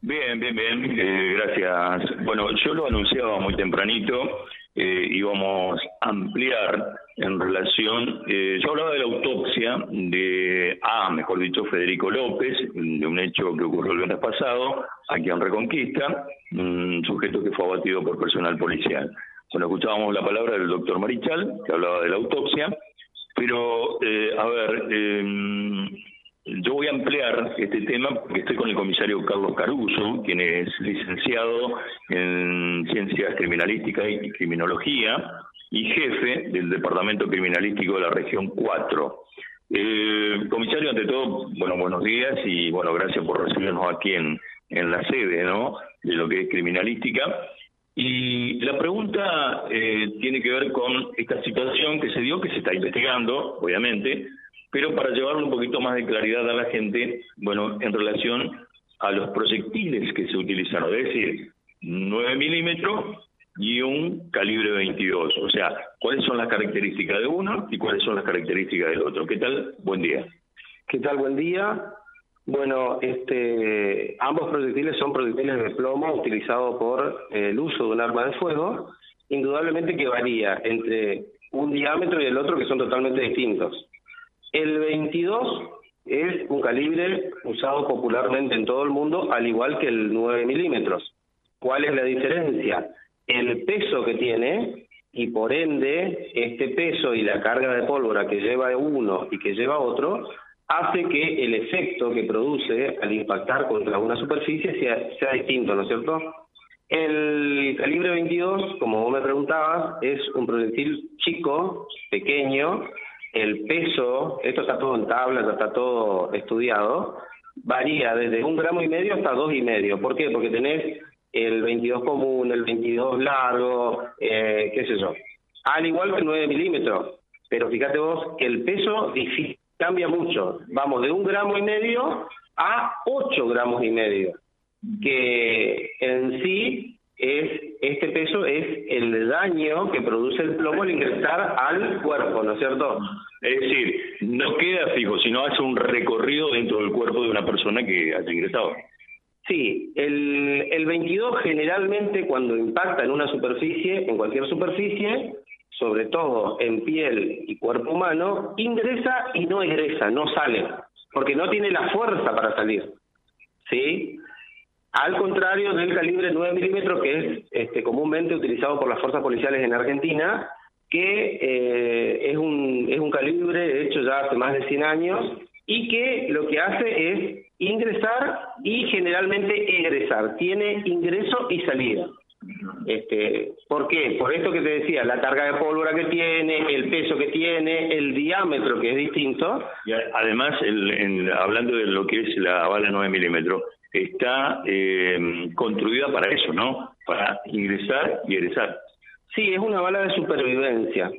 Bien, bien, bien, eh, gracias. Bueno, yo lo anunciaba muy tempranito, eh, íbamos a ampliar en relación, eh, yo hablaba de la autopsia de, ah, mejor dicho, Federico López, de un hecho que ocurrió el viernes pasado, aquí en Reconquista, un sujeto que fue abatido por personal policial. Bueno, escuchábamos la palabra del doctor Marichal, que hablaba de la autopsia, pero, eh, a ver, a ampliar este tema porque estoy con el comisario Carlos Caruso, quien es licenciado en Ciencias Criminalísticas y Criminología y jefe del Departamento Criminalístico de la Región 4. Eh, comisario, ante todo, bueno, buenos días y bueno, gracias por recibirnos aquí en, en la sede, ¿no? De lo que es criminalística. Y la pregunta eh, tiene que ver con esta situación que se dio, que se está investigando, obviamente, pero para llevarle un poquito más de claridad a la gente, bueno, en relación a los proyectiles que se utilizaron, es decir, 9 milímetros y un calibre 22. O sea, ¿cuáles son las características de uno y cuáles son las características del otro? ¿Qué tal? Buen día. ¿Qué tal? Buen día. Bueno, este, ambos proyectiles son proyectiles de plomo utilizados por el uso de un arma de fuego. Indudablemente que varía entre un diámetro y el otro que son totalmente distintos. El 22 es un calibre usado popularmente en todo el mundo, al igual que el 9 milímetros. ¿Cuál es la diferencia? El peso que tiene y por ende este peso y la carga de pólvora que lleva uno y que lleva otro hace que el efecto que produce al impactar contra una superficie sea, sea distinto, ¿no es cierto? El calibre 22, como vos me preguntabas, es un proyectil chico, pequeño, el peso, esto está todo en tablas, está todo estudiado, varía desde un gramo y medio hasta dos y medio. ¿Por qué? Porque tenés el 22 común, el 22 largo, eh, qué sé yo. Al igual que el 9 milímetros. Pero fíjate vos el peso cambia mucho. Vamos de un gramo y medio a 8 gramos y medio. Que en sí es este peso es el daño que produce el plomo al ingresar al cuerpo, ¿no es cierto? Es decir, no queda fijo, sino hace un recorrido dentro del cuerpo de una persona que haya ingresado. Sí, el, el 22 generalmente cuando impacta en una superficie, en cualquier superficie, sobre todo en piel y cuerpo humano, ingresa y no egresa, no sale, porque no tiene la fuerza para salir. ¿Sí? Al contrario del calibre 9 milímetros que es este, comúnmente utilizado por las fuerzas policiales en Argentina, que eh, es, un, es un calibre hecho ya hace más de 100 años y que lo que hace es ingresar y generalmente egresar, tiene ingreso y salida. Este, ¿Por qué? Por esto que te decía, la carga de pólvora que tiene, el peso que tiene, el diámetro que es distinto. Y además, el, hablando de lo que es la bala 9 milímetros, está eh, construida para eso, ¿no? Para ingresar y egresar. Sí, es una bala de supervivencia.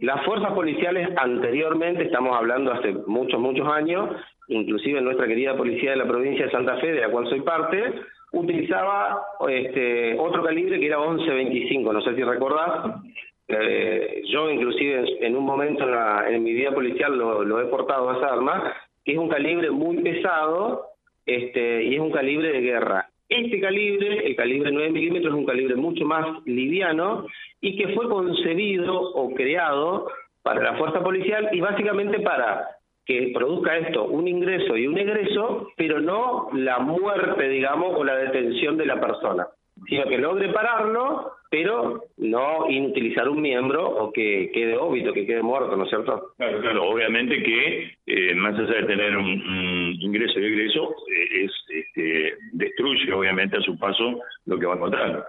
Las fuerzas policiales anteriormente, estamos hablando hace muchos, muchos años, inclusive nuestra querida policía de la provincia de Santa Fe, de la cual soy parte, utilizaba este, otro calibre que era 11.25, no sé si recordás. Eh, yo inclusive en, un momento en, en mi vida policial lo, lo he portado a esa arma, que es un calibre muy pesado este, y es un calibre de guerra. Este calibre, el calibre 9 milímetros, es un calibre mucho más liviano y que fue concebido o creado para la fuerza policial y básicamente para que produzca esto un ingreso y un egreso, pero no la muerte, digamos, o la detención de la persona, sino que logre pararlo pero no inutilizar un miembro o que quede óbito, que quede muerto, ¿no es cierto? Claro, claro, obviamente que eh, más allá de tener un, ingreso y egreso, eh, es, este, destruye obviamente a su paso lo que va a encontrar.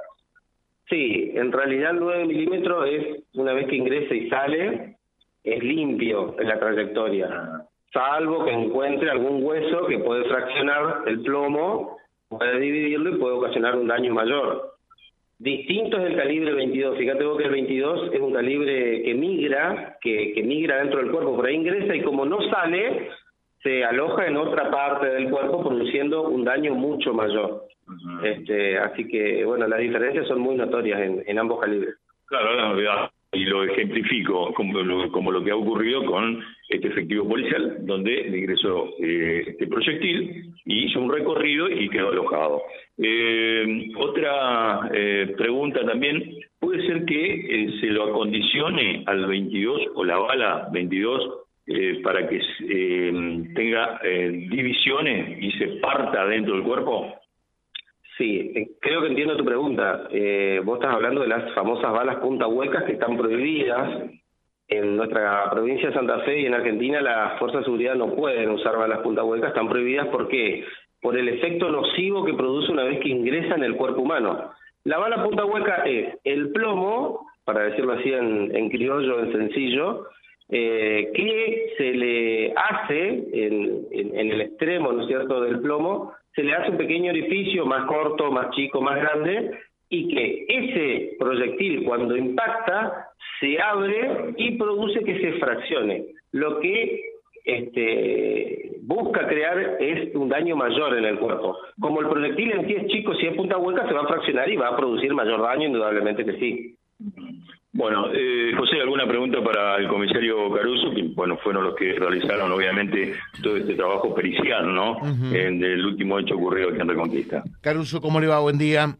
Sí, en realidad el 9 milímetros es, una vez que ingresa y sale, es limpio en la trayectoria, salvo que encuentre algún hueso que puede fraccionar el plomo, puede dividirlo y puede ocasionar un daño mayor. Distinto es el calibre 22. Fíjate vos que el 22 es un calibre que migra, que, que migra dentro del cuerpo, por ahí ingresa y como no sale, se aloja en otra parte del cuerpo produciendo un daño mucho mayor. este, así que, bueno, las diferencias son muy notorias en, en ambos calibres. Claro, y lo ejemplifico como lo, como lo que ha ocurrido con este efectivo policial, donde ingresó eh, este proyectil y hizo un recorrido y quedó alojado. Eh, otra eh, pregunta también, ¿puede ser que se lo acondicione al 22 o la bala 22 para que tenga divisiones y se parta dentro del cuerpo? Sí, eh, creo que entiendo tu pregunta. Eh, vos estás hablando de las famosas balas punta huecas que están prohibidas. En nuestra provincia de Santa Fe y en Argentina las fuerzas de seguridad no pueden usar balas punta huecas, están prohibidas porque por el efecto nocivo que produce una vez que ingresa en el cuerpo humano. La bala punta hueca es el plomo, para decirlo así en, criollo, en sencillo, eh, que se le hace en, en, el extremo, ¿no es cierto?, del plomo, se le hace un pequeño orificio más corto, más chico, más grande, y que ese proyectil cuando impacta se abre y produce que se fraccione, lo que este, busca crear es un daño mayor en el cuerpo. Como el proyectil en sí es chico, si es punta hueca, se va a fraccionar y va a producir mayor daño, indudablemente que sí. Bueno, eh, José, ¿alguna pregunta para el comisario Caruso? Que, bueno, fueron los que realizaron, obviamente, todo este trabajo pericial, ¿no? en el último hecho ocurrido aquí en Reconquista. Caruso, ¿cómo le va? Buen día.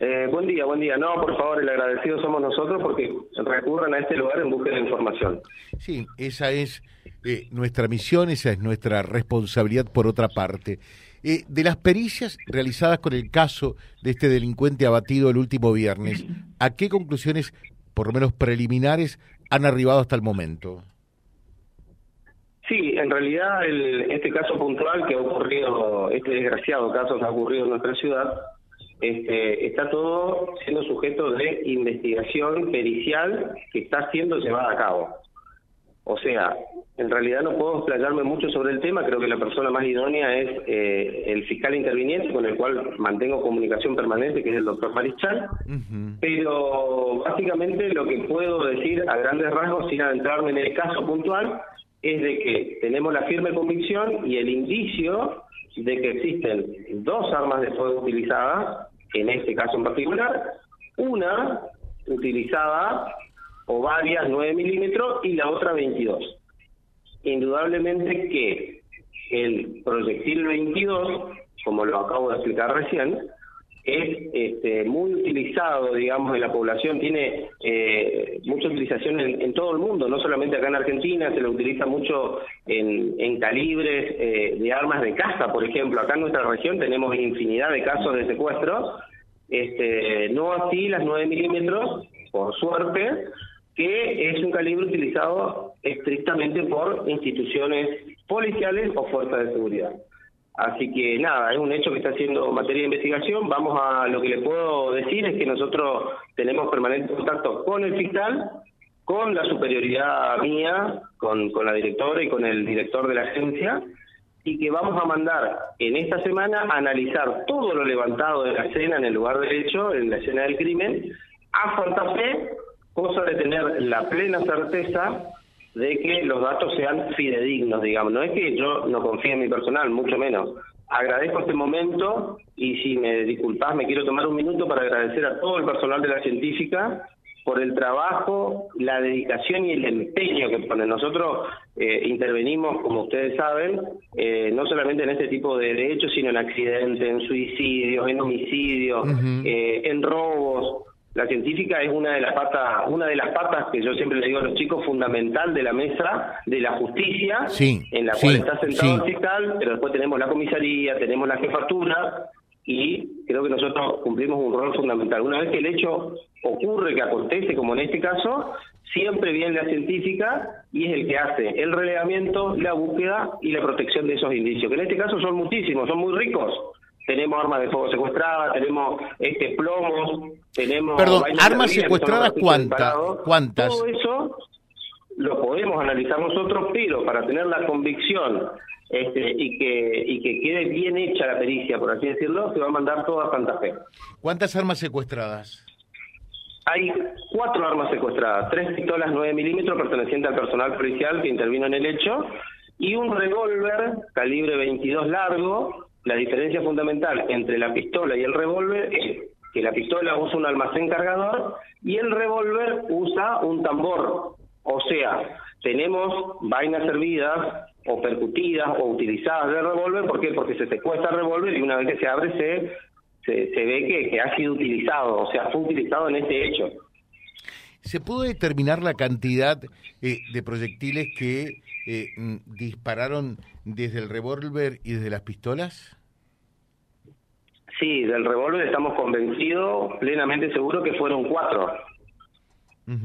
Eh, buen día, buen día. No, por favor, el agradecido somos nosotros porque recurran a este lugar en búsqueda de información. Sí, esa es eh, nuestra misión, esa es nuestra responsabilidad por otra parte. Eh, de las pericias realizadas con el caso de este delincuente abatido el último viernes, ¿a qué conclusiones por lo menos preliminares, han arribado hasta el momento? Sí, en realidad el, este caso puntual que ha ocurrido, este desgraciado caso que ha ocurrido en nuestra ciudad, este, está todo siendo sujeto de investigación pericial que está siendo llevada a cabo. O sea, en realidad no puedo explayarme mucho sobre el tema, creo que la persona más idónea es eh, el fiscal interviniente con el cual mantengo comunicación permanente, que es el doctor Marichal, pero básicamente lo que puedo decir a grandes rasgos, sin adentrarme en el caso puntual, es de que tenemos la firme convicción y el indicio de que existen dos armas de fuego utilizadas, en este caso en particular, una utilizada o varias 9 milímetros y la otra 22. Indudablemente que el proyectil 22, como lo acabo de explicar recién, es este, muy utilizado, digamos, en la población, tiene eh, mucha utilización en, todo el mundo, no solamente acá en Argentina, se lo utiliza mucho en, calibres eh, de armas de caza, por ejemplo. Acá en nuestra región tenemos infinidad de casos de secuestros, este, no así las 9 milímetros, por suerte, que es un calibre utilizado estrictamente por instituciones policiales o fuerzas de seguridad. Así que nada, es un hecho que está haciendo materia de investigación. Vamos a lo que le puedo decir es que nosotros tenemos permanente contacto con el fiscal, con la superioridad mía, con, la directora y con el director de la agencia, y que vamos a mandar en esta semana a analizar todo lo levantado de la escena en el lugar del hecho, en la escena del crimen, a Santa Fe cosa de tener la plena certeza de que los datos sean fidedignos, digamos. No es que yo no confíe en mi personal, mucho menos. Agradezco este momento y si me disculpas, me quiero tomar un minuto para agradecer a todo el personal de la científica por el trabajo, la dedicación y el empeño que ponen. Nosotros eh, intervenimos, como ustedes saben, eh, no solamente en este tipo de, hechos, sino en accidentes, en suicidios, en homicidios, eh, en robos. La científica es una de las patas, una de las patas que yo siempre le digo a los chicos fundamental de la mesa de la justicia, en la cual está sentado el fiscal, pero después tenemos la comisaría, tenemos la jefatura y creo que nosotros cumplimos un rol fundamental. Una vez que el hecho ocurre, que acontece, como en este caso, siempre viene la científica y es el que hace el relevamiento, la búsqueda y la protección de esos indicios, que en este caso son muchísimos, son muy ricos tenemos armas de fuego secuestradas, tenemos este plomos, tenemos... Perdón, armas secuestradas, ¿cuántas? ¿Cuántas? Todo eso lo podemos analizar nosotros, pero para tener la convicción este, y que y que quede bien hecha la pericia, por así decirlo, se va a mandar todo a Santa Fe. ¿Cuántas armas secuestradas? Hay cuatro armas secuestradas, tres pistolas 9 milímetros pertenecientes al personal policial que intervino en el hecho y un revólver calibre 22 largo la diferencia fundamental entre la pistola y el revólver es que la pistola usa un almacén cargador y el revólver usa un tambor. O sea, tenemos vainas servidas o percutidas o utilizadas de revólver, ¿por qué? Porque se secuestra el revólver y una vez que se abre se, se, ve que, que ha sido utilizado, o sea, fue utilizado en este hecho. ¿Se pudo determinar la cantidad eh, de proyectiles que eh, mm, dispararon desde el revólver y desde las pistolas? Sí, del revólver estamos convencidos, plenamente seguros que fueron cuatro.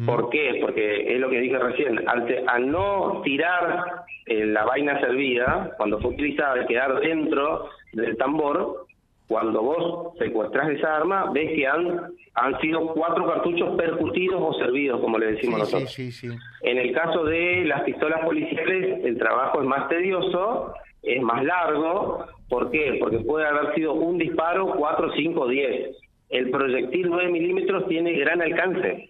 ¿Por qué? Porque es lo que dije recién, al, no tirar eh, la vaina servida, cuando fue utilizada, quedar dentro del tambor, cuando vos secuestras esa arma, ves que han, han sido cuatro cartuchos percutidos o servidos, como le decimos nosotros. Sí, sí, en el caso de las pistolas policiales, el trabajo es más tedioso, es más largo. ¿Por qué? Porque puede haber sido un disparo, cuatro, cinco, diez. El proyectil 9 milímetros tiene gran alcance.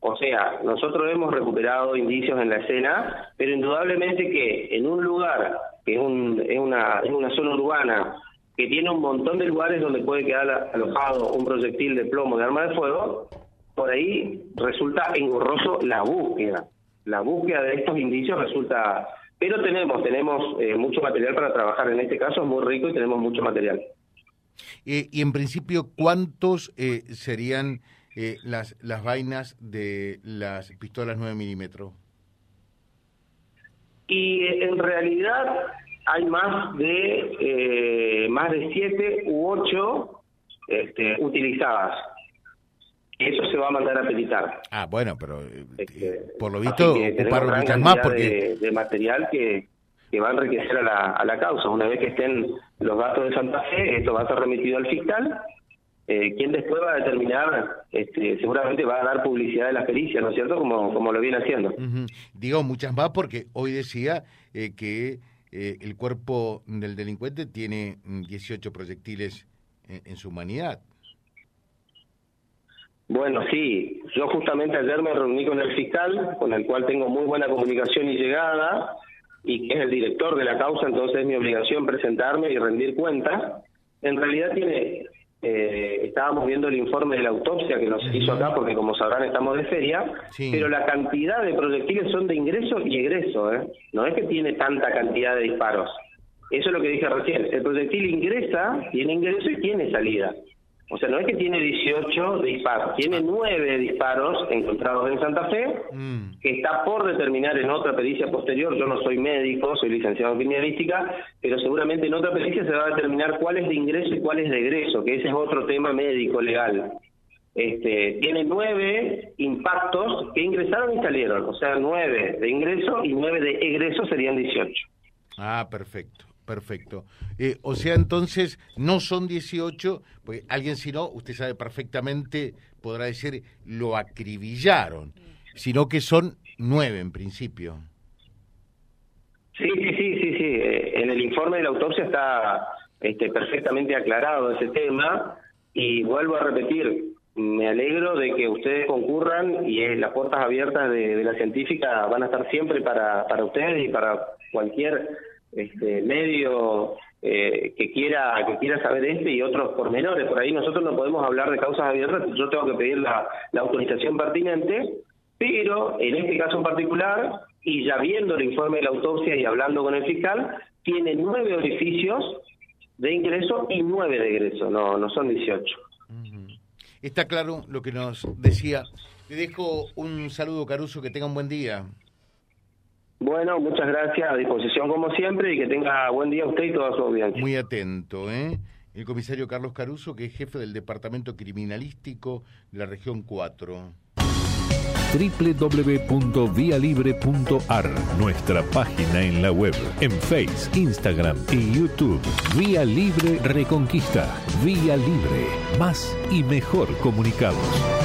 O sea, nosotros hemos recuperado indicios en la escena, pero indudablemente que en un lugar que es, un, es, una, es una zona urbana que tiene un montón de lugares donde puede quedar alojado un proyectil de plomo de arma de fuego, por ahí resulta engorroso la búsqueda. La búsqueda de estos indicios resulta... Pero tenemos, tenemos eh, mucho material para trabajar. En este caso es muy rico y tenemos mucho material. Eh, y en principio, ¿cuántos eh, serían las, las vainas de las pistolas 9 milímetros? Y en realidad hay más de eh, más de siete u ocho este, utilizadas. Eso se va a mandar a petitar. Ah, bueno, pero eh, este, por lo visto ocuparon muchas más porque de, material que, que va a enriquecer a la, a la causa. Una vez que estén los datos de Santa Fe, esto va a ser remitido al fiscal eh, quien después va a determinar, este, seguramente va a dar publicidad de las pericias, ¿no es cierto? Como, como lo viene haciendo. Digo muchas más porque hoy decía eh, que eh, el cuerpo del delincuente tiene 18 mm, proyectiles en, su humanidad. Bueno, sí, yo justamente ayer me reuní con el fiscal, con el cual tengo muy buena comunicación y llegada, y que es el director de la causa, entonces es mi obligación presentarme y rendir cuenta. En realidad tiene eh, estábamos viendo el informe de la autopsia que nos hizo acá, porque como sabrán estamos de feria, pero la cantidad de proyectiles son de ingreso y egreso, ¿eh? no es que tiene tanta cantidad de disparos. Eso es lo que dije recién, el proyectil ingresa, tiene ingreso y tiene salida. O sea, no es que tiene 18 disparos, tiene 9 disparos encontrados en Santa Fe, mm. que está por determinar en otra pericia posterior. Yo no soy médico, soy licenciado en criminalística, pero seguramente en otra pericia se va a determinar cuál es de ingreso y cuál es de egreso, que ese es otro tema médico legal. Este, tiene nueve impactos que ingresaron y salieron, o sea, nueve de ingreso y nueve de egreso serían 18. Ah, perfecto. Perfecto. Eh, o sea, entonces, no son 18, pues alguien si no, usted sabe perfectamente, podrá decir, lo acribillaron, sino que son nueve en principio. Sí, sí, sí, sí, sí. Eh, en el informe de la autopsia está este, perfectamente aclarado ese tema y vuelvo a repetir, me alegro de que ustedes concurran y eh, las puertas abiertas de, de, la científica van a estar siempre para, para ustedes y para cualquier este, medio eh, que quiera que quiera saber este y otros pormenores. Por ahí nosotros no podemos hablar de causas abiertas, yo tengo que pedir la, autorización pertinente, pero en este caso en particular, y ya viendo el informe de la autopsia y hablando con el fiscal, tiene nueve orificios de ingreso y nueve de egreso, no, no son 18. Está claro lo que nos decía. Le dejo un saludo, Caruso, que tenga un buen día. Bueno, muchas gracias, a disposición como siempre y que tenga buen día usted y toda su audiencia. Muy atento, ¿eh? El comisario Carlos Caruso, que es jefe del Departamento Criminalístico de la región 4 www.vialibre.ar, nuestra página en la web, en Face, Instagram y YouTube. Vía Libre Reconquista. Vía Libre. Más y mejor comunicados.